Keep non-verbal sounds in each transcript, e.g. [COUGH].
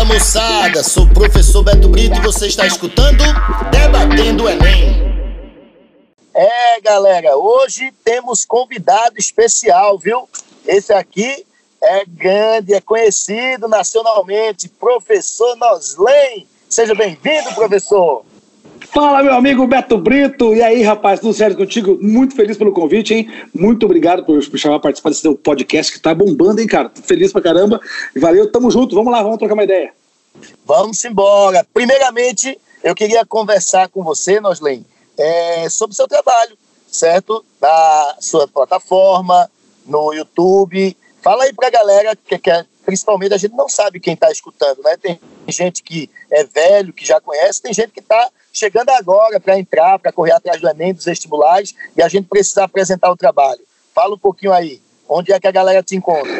Fala moçada, sou o professor Beto Brito e você está escutando Debatendo Enem. É, galera, hoje temos convidado especial, viu? Esse aqui é grande, é conhecido nacionalmente, professor Noslen. Seja bem-vindo, professor. Fala, meu amigo Beto Brito. E aí, rapaz, tudo certo contigo? Muito feliz pelo convite, hein? Muito obrigado por me chamar a participar desse podcast que tá bombando, hein, cara? Tô feliz pra caramba. Valeu, tamo junto. Vamos lá, vamos trocar uma ideia. Vamos embora. Primeiramente, eu queria conversar com você, Noslen, é, sobre o seu trabalho, certo? Da sua plataforma, no YouTube. Fala aí pra galera que, que principalmente a gente não sabe quem está escutando, né? Tem gente que é velho, que já conhece, tem gente que está chegando agora para entrar, para correr atrás do Enem, dos vestibulares, e a gente precisa apresentar o trabalho. Fala um pouquinho aí, onde é que a galera te encontra?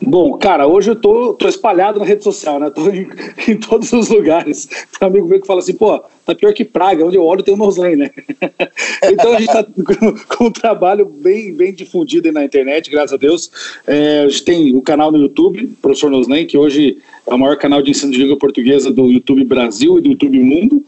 Bom, cara, hoje eu tô, tô espalhado na rede social, né? Tô em, [LAUGHS] em todos os lugares. Tem um amigo meu que fala assim, pô, tá pior que praga, onde eu olho tem o Noslen, né? [LAUGHS] então a gente tá com, com, um trabalho bem, bem difundido na internet, graças a Deus. É, a gente tem o canal no YouTube, Professor Noslen, que hoje é o maior canal de ensino de língua portuguesa do YouTube Brasil e do YouTube Mundo,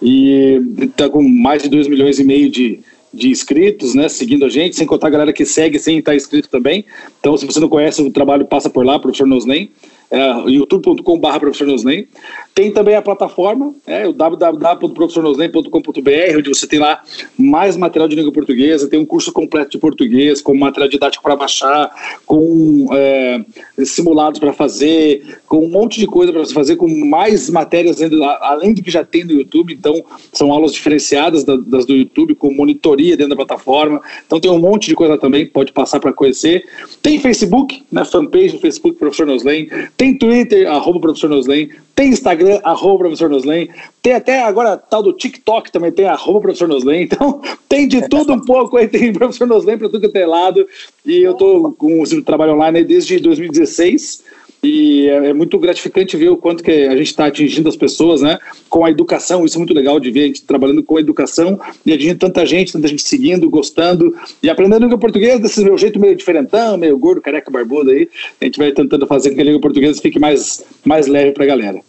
e tá com mais de 2 milhões e meio de de inscritos, né, seguindo a gente, sem contar a galera que segue sem estar inscrito também. Então, se você não conhece o trabalho, passa por lá, professor Nosnem, é, youtube.com.br professor Nosnem. Tem também a plataforma, é, o www.professornosnem.com.br, onde você tem lá mais material de língua portuguesa, tem um curso completo de português, com material didático para baixar, com é, simulados para fazer, com um monte de coisa para você fazer, com mais matérias além do que já tem no YouTube. Então, são aulas diferenciadas das do YouTube, com monitoria dentro da plataforma. Então, tem um monte de coisa também, pode passar para conhecer. Tem Facebook, né, fanpage no Facebook, Professor Noslen. Tem Twitter, arroba Professor Noslen. Tem Instagram, arroba professor Noslen. Tem até agora tal do TikTok também, tem arroba professor Noslen. [LAUGHS] Então, tem de tudo um pouco aí, tem professor Noslen para tudo que é lado. E eu estou com o trabalho online desde 2016. E é, é, muito gratificante ver o quanto que a gente está atingindo as pessoas, né? Com a educação, isso é muito legal de ver a gente trabalhando com a educação e atingindo tanta gente, tanta gente seguindo, gostando e aprendendo língua portuguesa desse meu jeito meio diferentão, meio gordo, careca, barbudo aí. A gente vai tentando fazer com que a língua portuguesa fique mais, mais leve para a galera.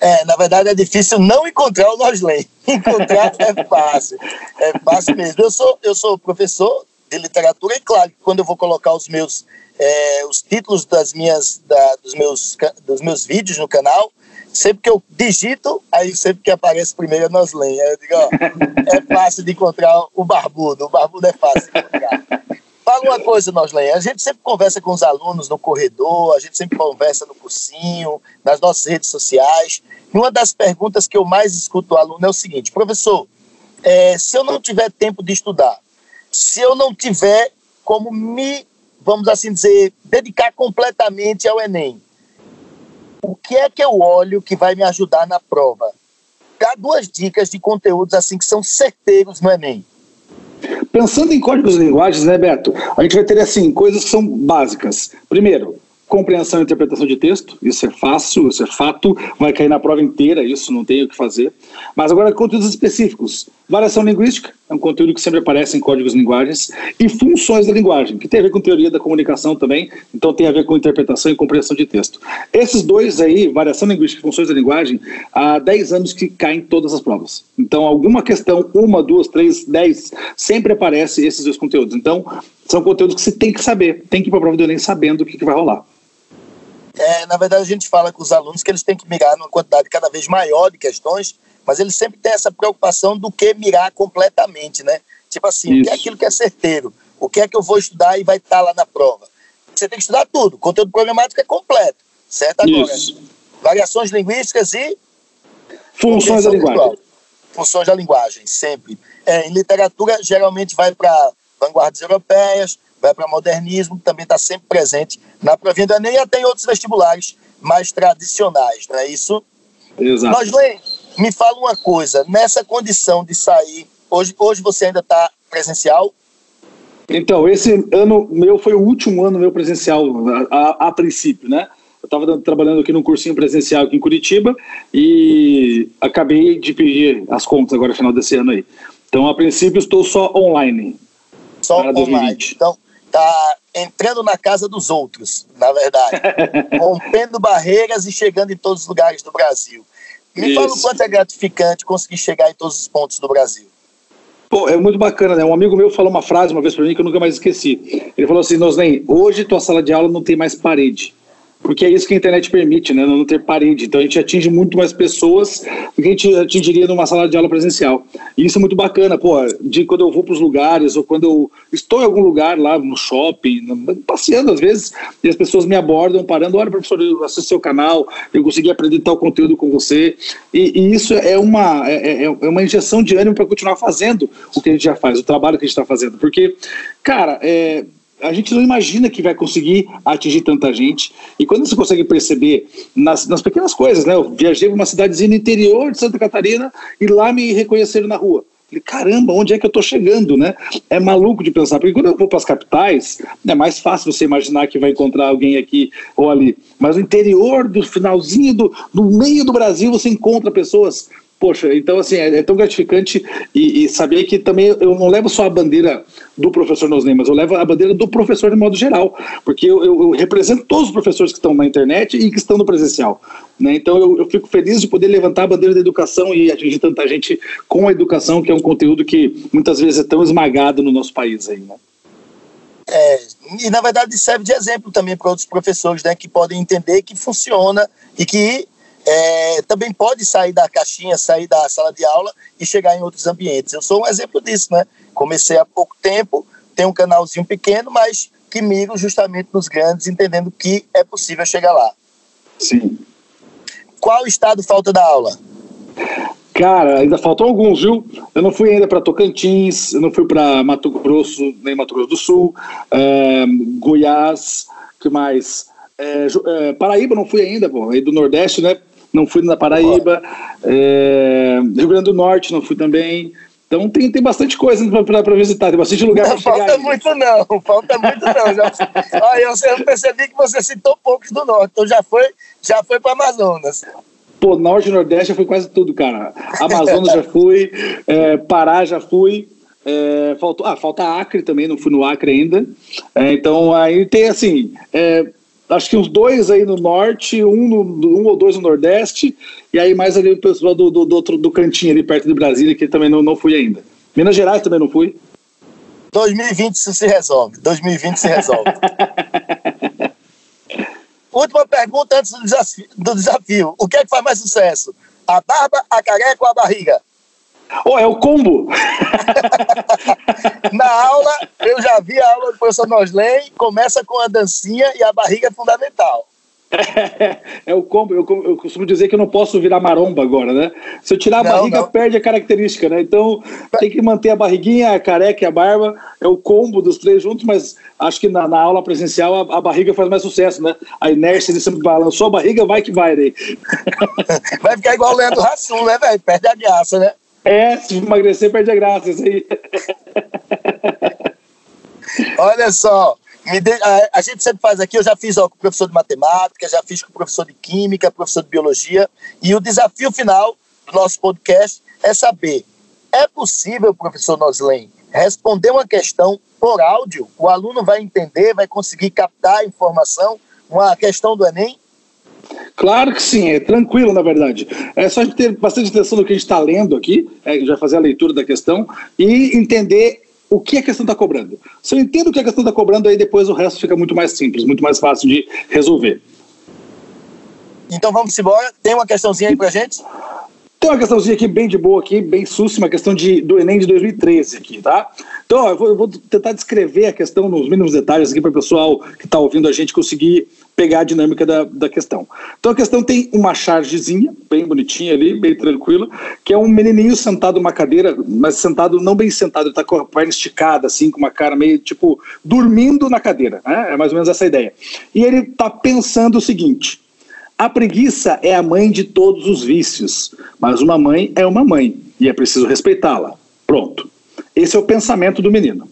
É, na verdade é difícil não encontrar o Noslen. [LAUGHS] Encontrar é fácil. É fácil mesmo. Eu sou, eu sou professor de literatura e, claro, quando eu vou colocar os meus é, os títulos das minhas, da, dos, meus, dos meus vídeos no canal, sempre que eu digito, aí sempre que aparece primeiro é Noslen. Aí eu digo, ó, [LAUGHS] é fácil de encontrar o barbudo, o barbudo é fácil de encontrar. Fala uma coisa, Noslen, a gente sempre conversa com os alunos no corredor, a gente sempre conversa no cursinho, nas nossas redes sociais. E uma das perguntas que eu mais escuto do aluno é o seguinte, professor, é, se eu não tiver tempo de estudar, se eu não tiver como me, vamos assim dizer, dedicar completamente ao Enem, o que é que eu olho que vai me ajudar na prova? Dá duas dicas de conteúdos assim que são certeiros no Enem. Pensando em códigos de linguagens, né, Beto? A gente vai ter assim coisas que são básicas. Primeiro, compreensão e interpretação de texto, isso é fácil, isso é fato, vai cair na prova inteira, isso não tem o que fazer. Mas agora conteúdos específicos. Variação linguística, é um conteúdo que sempre aparece em códigos de linguagens, e funções da linguagem, que tem a ver com teoria da comunicação também, então tem a ver com interpretação e compreensão de texto. Esses dois aí, variação linguística e funções da linguagem, há 10 anos que caem todas as provas. Então, alguma questão, uma, duas, três, dez, sempre aparece esses dois conteúdos. Então, são conteúdos que você tem que saber, tem que ir para a prova do Enem sabendo o que, que vai rolar. É, na verdade, a gente fala com os alunos que eles têm que mirar numa quantidade cada vez maior de questões, mas eles sempre têm essa preocupação do que mirar completamente, né? Tipo assim, Isso. o que é aquilo que é certeiro? O que é que eu vou estudar e vai estar lá na prova? Você tem que estudar tudo. O conteúdo problemático é completo, certo? Agora, Isso. variações linguísticas e... Funções da linguagem. Funções da linguagem, sempre. É, em literatura, geralmente vai para vanguardas europeias, vai para modernismo, também está sempre presente na provinha do Enem e até em outros vestibulares mais tradicionais, não é isso? Exato. Mas, Lê, me fala uma coisa, nessa condição de sair, hoje, hoje você ainda está presencial? Então, esse ano meu foi o último ano meu presencial, a, a, a princípio, né? Eu estava trabalhando aqui num cursinho presencial aqui em Curitiba e acabei de pedir as contas agora final desse ano aí. Então, a princípio, estou só online. Só online. Então, tá, entrando na casa dos outros, na verdade, [LAUGHS] rompendo barreiras e chegando em todos os lugares do Brasil. Me Isso. fala o quanto é gratificante conseguir chegar em todos os pontos do Brasil. Pô, é muito bacana, né? Um amigo meu falou uma frase uma vez para mim que eu nunca mais esqueci. Ele falou assim: Noslen, hoje tua sala de aula não tem mais parede porque é isso que a internet permite, né? Não ter parede. Então a gente atinge muito mais pessoas do que a gente atingiria numa sala de aula presencial. E isso é muito bacana, pô, de quando eu vou para os lugares ou quando eu estou em algum lugar lá no shopping, passeando às vezes, e as pessoas me abordam parando, olha professor, eu assisti seu canal, eu consegui aprender tal conteúdo com você. E, e isso é uma, é, é, é uma injeção de ânimo para continuar fazendo o que a gente já faz, o trabalho que a gente está fazendo. Porque, cara, é, a gente não imagina que vai conseguir atingir tanta gente. E quando você consegue perceber nas, nas pequenas coisas, né? Eu viajei para uma cidadezinha no interior de Santa Catarina e lá me reconheceram na rua. Falei, caramba, onde é que eu estou chegando, né? É maluco de pensar, porque quando eu vou para as capitais, é mais fácil você imaginar que vai encontrar alguém aqui ou ali. Mas no interior, do finalzinho, do, do meio do Brasil, você encontra pessoas Poxa, então assim, é, é tão gratificante e, e, saber que também eu não levo só a bandeira do professor Nosney, mas eu levo a bandeira do professor de modo geral, porque eu, eu, eu, represento todos os professores que estão na internet e que estão no presencial. Né? Então eu, eu, fico feliz de poder levantar a bandeira da educação e atingir tanta gente com a educação, que é um conteúdo que muitas vezes é tão esmagado no nosso país aí, né? É, e na verdade serve de exemplo também para outros professores, né, que podem entender que funciona e que é, também pode sair da caixinha, sair da sala de aula e chegar em outros ambientes. Eu sou um exemplo disso, né? Comecei há pouco tempo, tenho um canalzinho pequeno, mas que miro justamente nos grandes, entendendo que é possível chegar lá. Sim. Qual estado falta da aula? Cara, ainda faltam alguns, viu? Eu não fui ainda para Tocantins, eu não fui para Mato Grosso, nem Mato Grosso do Sul, é, Goiás, que mais? É, é, Paraíba não fui ainda, pô, aí do Nordeste, né? Não fui na Paraíba, é, Rio Grande do Norte não fui também. Então tem, tem bastante coisa para visitar, tem bastante lugar para chegar. Falta muito não, falta muito não. Já, [LAUGHS] olha, eu percebi que você citou poucos do Norte, então já foi, já foi para Amazonas. Pô, Norte e Nordeste já foi quase tudo, cara. Amazonas já fui, é, [LAUGHS] Pará já fui, é, faltou, ah, falta Acre também, não fui no Acre ainda. É, então aí tem assim, é, acho que uns dois aí no norte, um, no, um ou dois no nordeste, e aí mais ali o pessoal do, do, do, outro, do cantinho ali perto de Brasília, que também não, não fui ainda. Minas Gerais também não fui. 2020 isso se resolve. 2020 se resolve. [LAUGHS] Última pergunta antes do desafio, do desafio. O que é que faz mais sucesso? A barba, a careca ou a barriga? Oh, é o combo! [LAUGHS] Na aula, eu já vi a aula do professor Nosley, começa com a dancinha e a barriga é fundamental. É, [LAUGHS] é o combo. Eu, eu, costumo dizer que eu não posso virar maromba agora, né? Se eu tirar a não, barriga, não. perde a característica, né? Então tem que manter a barriguinha, a careca e a barba. É o combo dos três juntos, mas acho que na, na aula presencial a, a, barriga faz mais sucesso, né? A inércia de sempre balançou a barriga, vai que vai daí. [LAUGHS] Vai ficar igual o Leandro Rassum, né, velho? Perde a graça, né? É, se emagrecer, perde a graça, isso aí. Olha só, de, a, a, gente sempre faz aqui, eu já fiz ó, com o professor de matemática, já fiz com o professor de química, professor de biologia, e o desafio final do nosso podcast é saber, é possível, professor Noslen, responder uma questão por áudio? O aluno vai entender, vai conseguir captar a informação, uma questão do Enem? Claro que sim, é tranquilo, na verdade. É só a gente ter bastante atenção no que a gente está lendo aqui, é, já fazer a leitura da questão e entender o que a questão está cobrando. Se eu entendo o que a questão está cobrando, aí depois o resto fica muito mais simples, muito mais fácil de resolver. Então vamos embora. Tem uma questãozinha aí para gente? Tem uma questãozinha aqui bem de boa, aqui, bem sussa, uma questão de, do Enem de 2013 aqui, tá? Então, ó, eu, vou, eu, vou, tentar descrever a questão nos mínimos detalhes aqui para o pessoal que está ouvindo a gente conseguir pegar a dinâmica da, da questão. Então a questão tem uma chargezinha, bem bonitinha ali, bem tranquila, que é um menininho sentado numa cadeira, mas sentado, não bem sentado, ele está com a perna esticada, assim, com uma cara meio, tipo, dormindo na cadeira, né? É mais ou menos essa a ideia. E ele está pensando o seguinte, a preguiça é a mãe de todos os vícios, mas uma mãe é uma mãe e é preciso respeitá-la. Pronto. Esse é o pensamento do menino.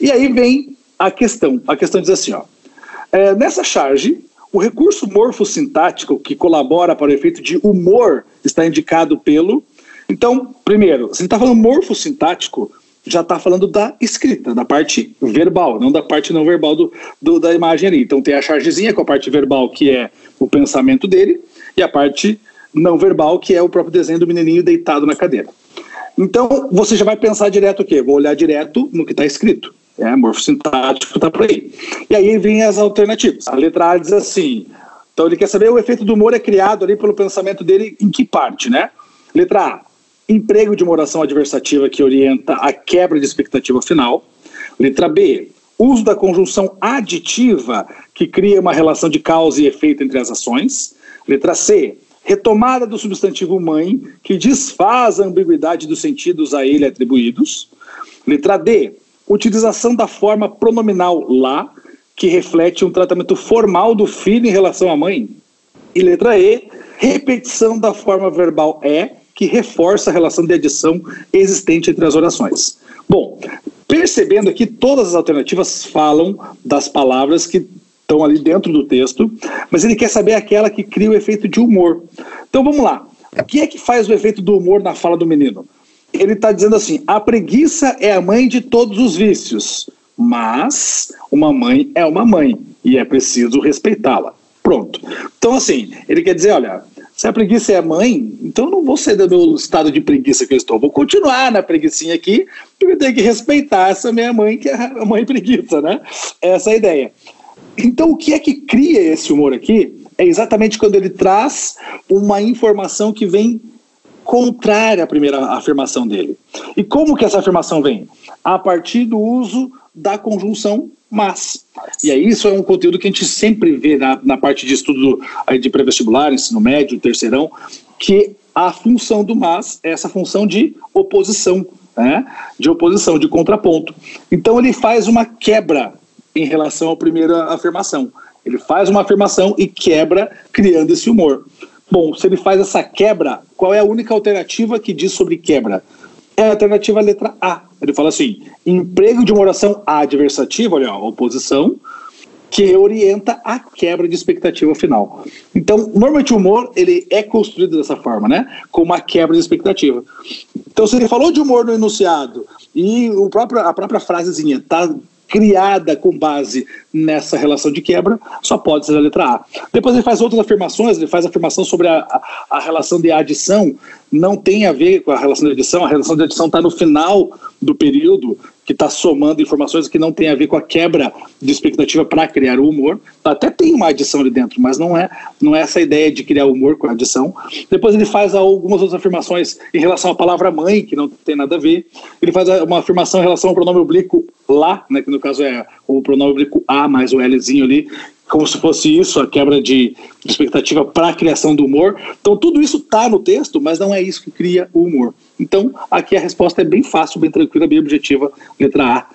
E aí vem a questão. A questão diz assim, ó. É, nessa charge, o recurso morfossintático que colabora para o efeito de humor está indicado pelo. Então, primeiro, se a gente está falando morfossintático, já está falando da escrita, da parte verbal, não da parte não verbal do, do, da imagem ali. Então tem a chargezinha com a parte verbal, que é o pensamento dele, e a parte não verbal, que é o próprio desenho do menininho deitado na cadeira. Então você já vai pensar direto o quê? Vou olhar direto no que está escrito. É, morfossintático está por aí. E aí vem as alternativas. A letra A diz assim, então ele quer saber o efeito do humor é criado ali pelo pensamento dele em que parte, né? Letra A, emprego de uma oração adversativa que orienta a quebra de expectativa final. Letra B, uso da conjunção aditiva que cria uma relação de causa e efeito entre as ações. Letra C, retomada do substantivo mãe que desfaz a ambiguidade dos sentidos a ele atribuídos. Letra D, utilização da forma pronominal lá que reflete um tratamento formal do filho em relação à mãe. E letra E, repetição da forma verbal é que reforça a relação de adição existente entre as orações. Bom, percebendo aqui, todas as alternativas falam das palavras que estão ali dentro do texto, mas ele quer saber aquela que cria o efeito de humor. Então vamos lá. O que é que faz o efeito do humor na fala do menino? Ele está dizendo assim: a preguiça é a mãe de todos os vícios, mas uma mãe é uma mãe e é preciso respeitá-la. Pronto. Então, assim, ele quer dizer: olha, se a preguiça é mãe, então eu não vou sair do meu estado de preguiça que eu estou. Vou continuar na preguiçinha aqui, porque eu tenho que respeitar essa minha mãe, que é a [LAUGHS] mãe preguiça, né? Essa é a ideia. Então, o que é que cria esse humor aqui? É exatamente quando ele traz uma informação que vem contrária à primeira afirmação dele. E como que essa afirmação vem? A partir do uso da conjunção mas. E aí isso é um conteúdo que a gente sempre vê na, na parte de estudo de pré-vestibular, ensino médio, terceirão, que a função do mas é essa função de oposição, né? de oposição, de contraponto. Então ele faz uma quebra em relação à primeira afirmação. Ele faz uma afirmação e quebra, criando esse humor. Bom, se ele faz essa quebra, qual é a única alternativa que diz sobre quebra? É a alternativa letra A. Ele fala assim: emprego de uma oração adversativa, olha, oposição, que orienta a quebra de expectativa final. Então, normalmente o humor ele é construído dessa forma, né? Com uma quebra de expectativa. Então, se ele falou de humor no enunciado e o próprio, a própria frasezinha está criada com base nessa relação de quebra, só pode ser a letra A. Depois ele faz outras afirmações, ele faz afirmação sobre a, a, a relação de adição, não tem a ver com a relação de adição, a relação de adição está no final do período, que está somando informações que não tem a ver com a quebra de expectativa para criar o humor. Até tem uma adição ali dentro, mas não é, não é essa ideia de criar humor com a adição. Depois ele faz algumas outras afirmações em relação à palavra mãe, que não tem nada a ver. Ele faz uma afirmação em relação ao pronome oblíquo lá, né, que no caso é o pronome oblíquo a mais o Lzinho ali, como se fosse isso, a quebra de expectativa para a criação do humor. Então, tudo isso está no texto, mas não é isso que cria o humor. Então, aqui a resposta é bem fácil, bem tranquila, bem objetiva, letra A.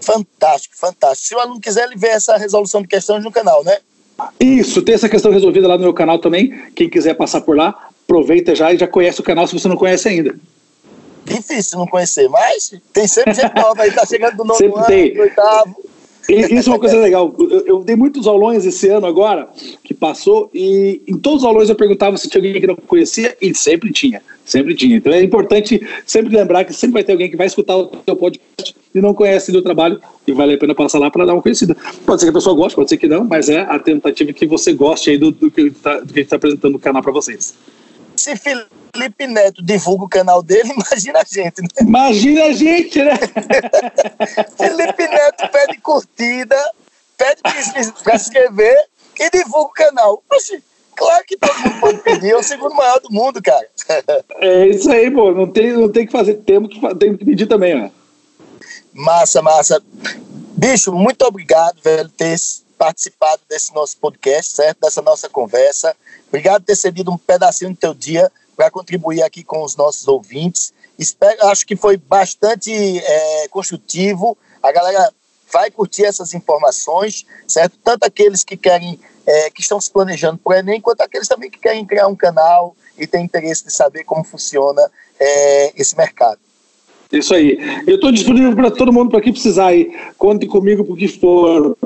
Fantástico, fantástico. Se o aluno quiser, ele vê essa resolução de questões no canal, né? Isso, tem essa questão resolvida lá no meu canal também. Quem quiser passar por lá, aproveita já e já conhece o canal se você não conhece ainda. Difícil não conhecer, mas tem sempre gente nova aí, tá chegando do novo sempre ano, tem. do oitavo. Isso é uma coisa legal. Eu, eu, dei muitos aulões esse ano agora, que passou, e em todos os aulões eu perguntava se tinha alguém que não conhecia, e sempre tinha, sempre tinha. Então é importante sempre lembrar que sempre vai ter alguém que vai escutar o seu podcast e não conhece do trabalho, e vale a pena passar lá para dar uma conhecida. Pode ser que a pessoa goste, pode ser que não, mas é a tentativa que você goste aí do, do que tá, a gente está apresentando no canal para vocês. Se Felipe Neto divulga o canal dele, [LAUGHS] imagina a gente, né? Imagina a gente, né? [LAUGHS] Felipe Neto pede curtida, pede para se inscrever e divulga o canal. Oxi, claro que todo mundo pode pedir, é o segundo maior do mundo, cara. [LAUGHS] É isso aí, pô. Não tem, não tem que fazer, temos que, temos que pedir também, né? Massa, massa. Bicho, muito obrigado, velho, ter participado desse nosso podcast, certo? Dessa nossa conversa. Obrigado por ter cedido um pedacinho do teu dia para contribuir aqui com os nossos ouvintes. Espero, acho que foi bastante é, construtivo. A galera vai curtir essas informações, certo? Tanto aqueles que querem, é, que estão se planejando para o Enem, quanto aqueles também que querem criar um canal e têm interesse de saber como funciona é, esse mercado. Isso aí. Eu estou disponível para todo mundo para que precisar aí. Conte comigo por que for.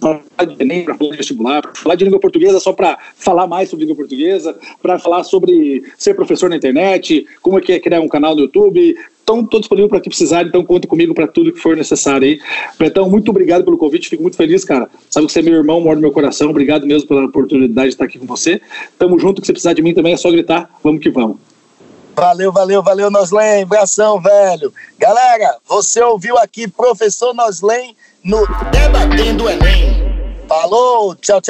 Falar de Enem, para falar de vestibular, para falar de língua portuguesa só para falar mais sobre língua portuguesa, para falar sobre ser professor na internet, como é que é criar um canal no YouTube. Então, estou disponível para que precisar, então conta comigo para tudo que for necessário aí. Betão, muito obrigado pelo convite, fico muito feliz, cara. Sabe que você é meu irmão, mora no meu coração. Obrigado mesmo pela oportunidade de estar aqui com você. Tamo junto, que você precisar de mim também é só gritar. Vamos que vamos. Valeu, valeu, valeu, Noslen. Abração, velho. Galera, você ouviu aqui professor Noslen no Debatendo Enem. Falou, tchau, tchau.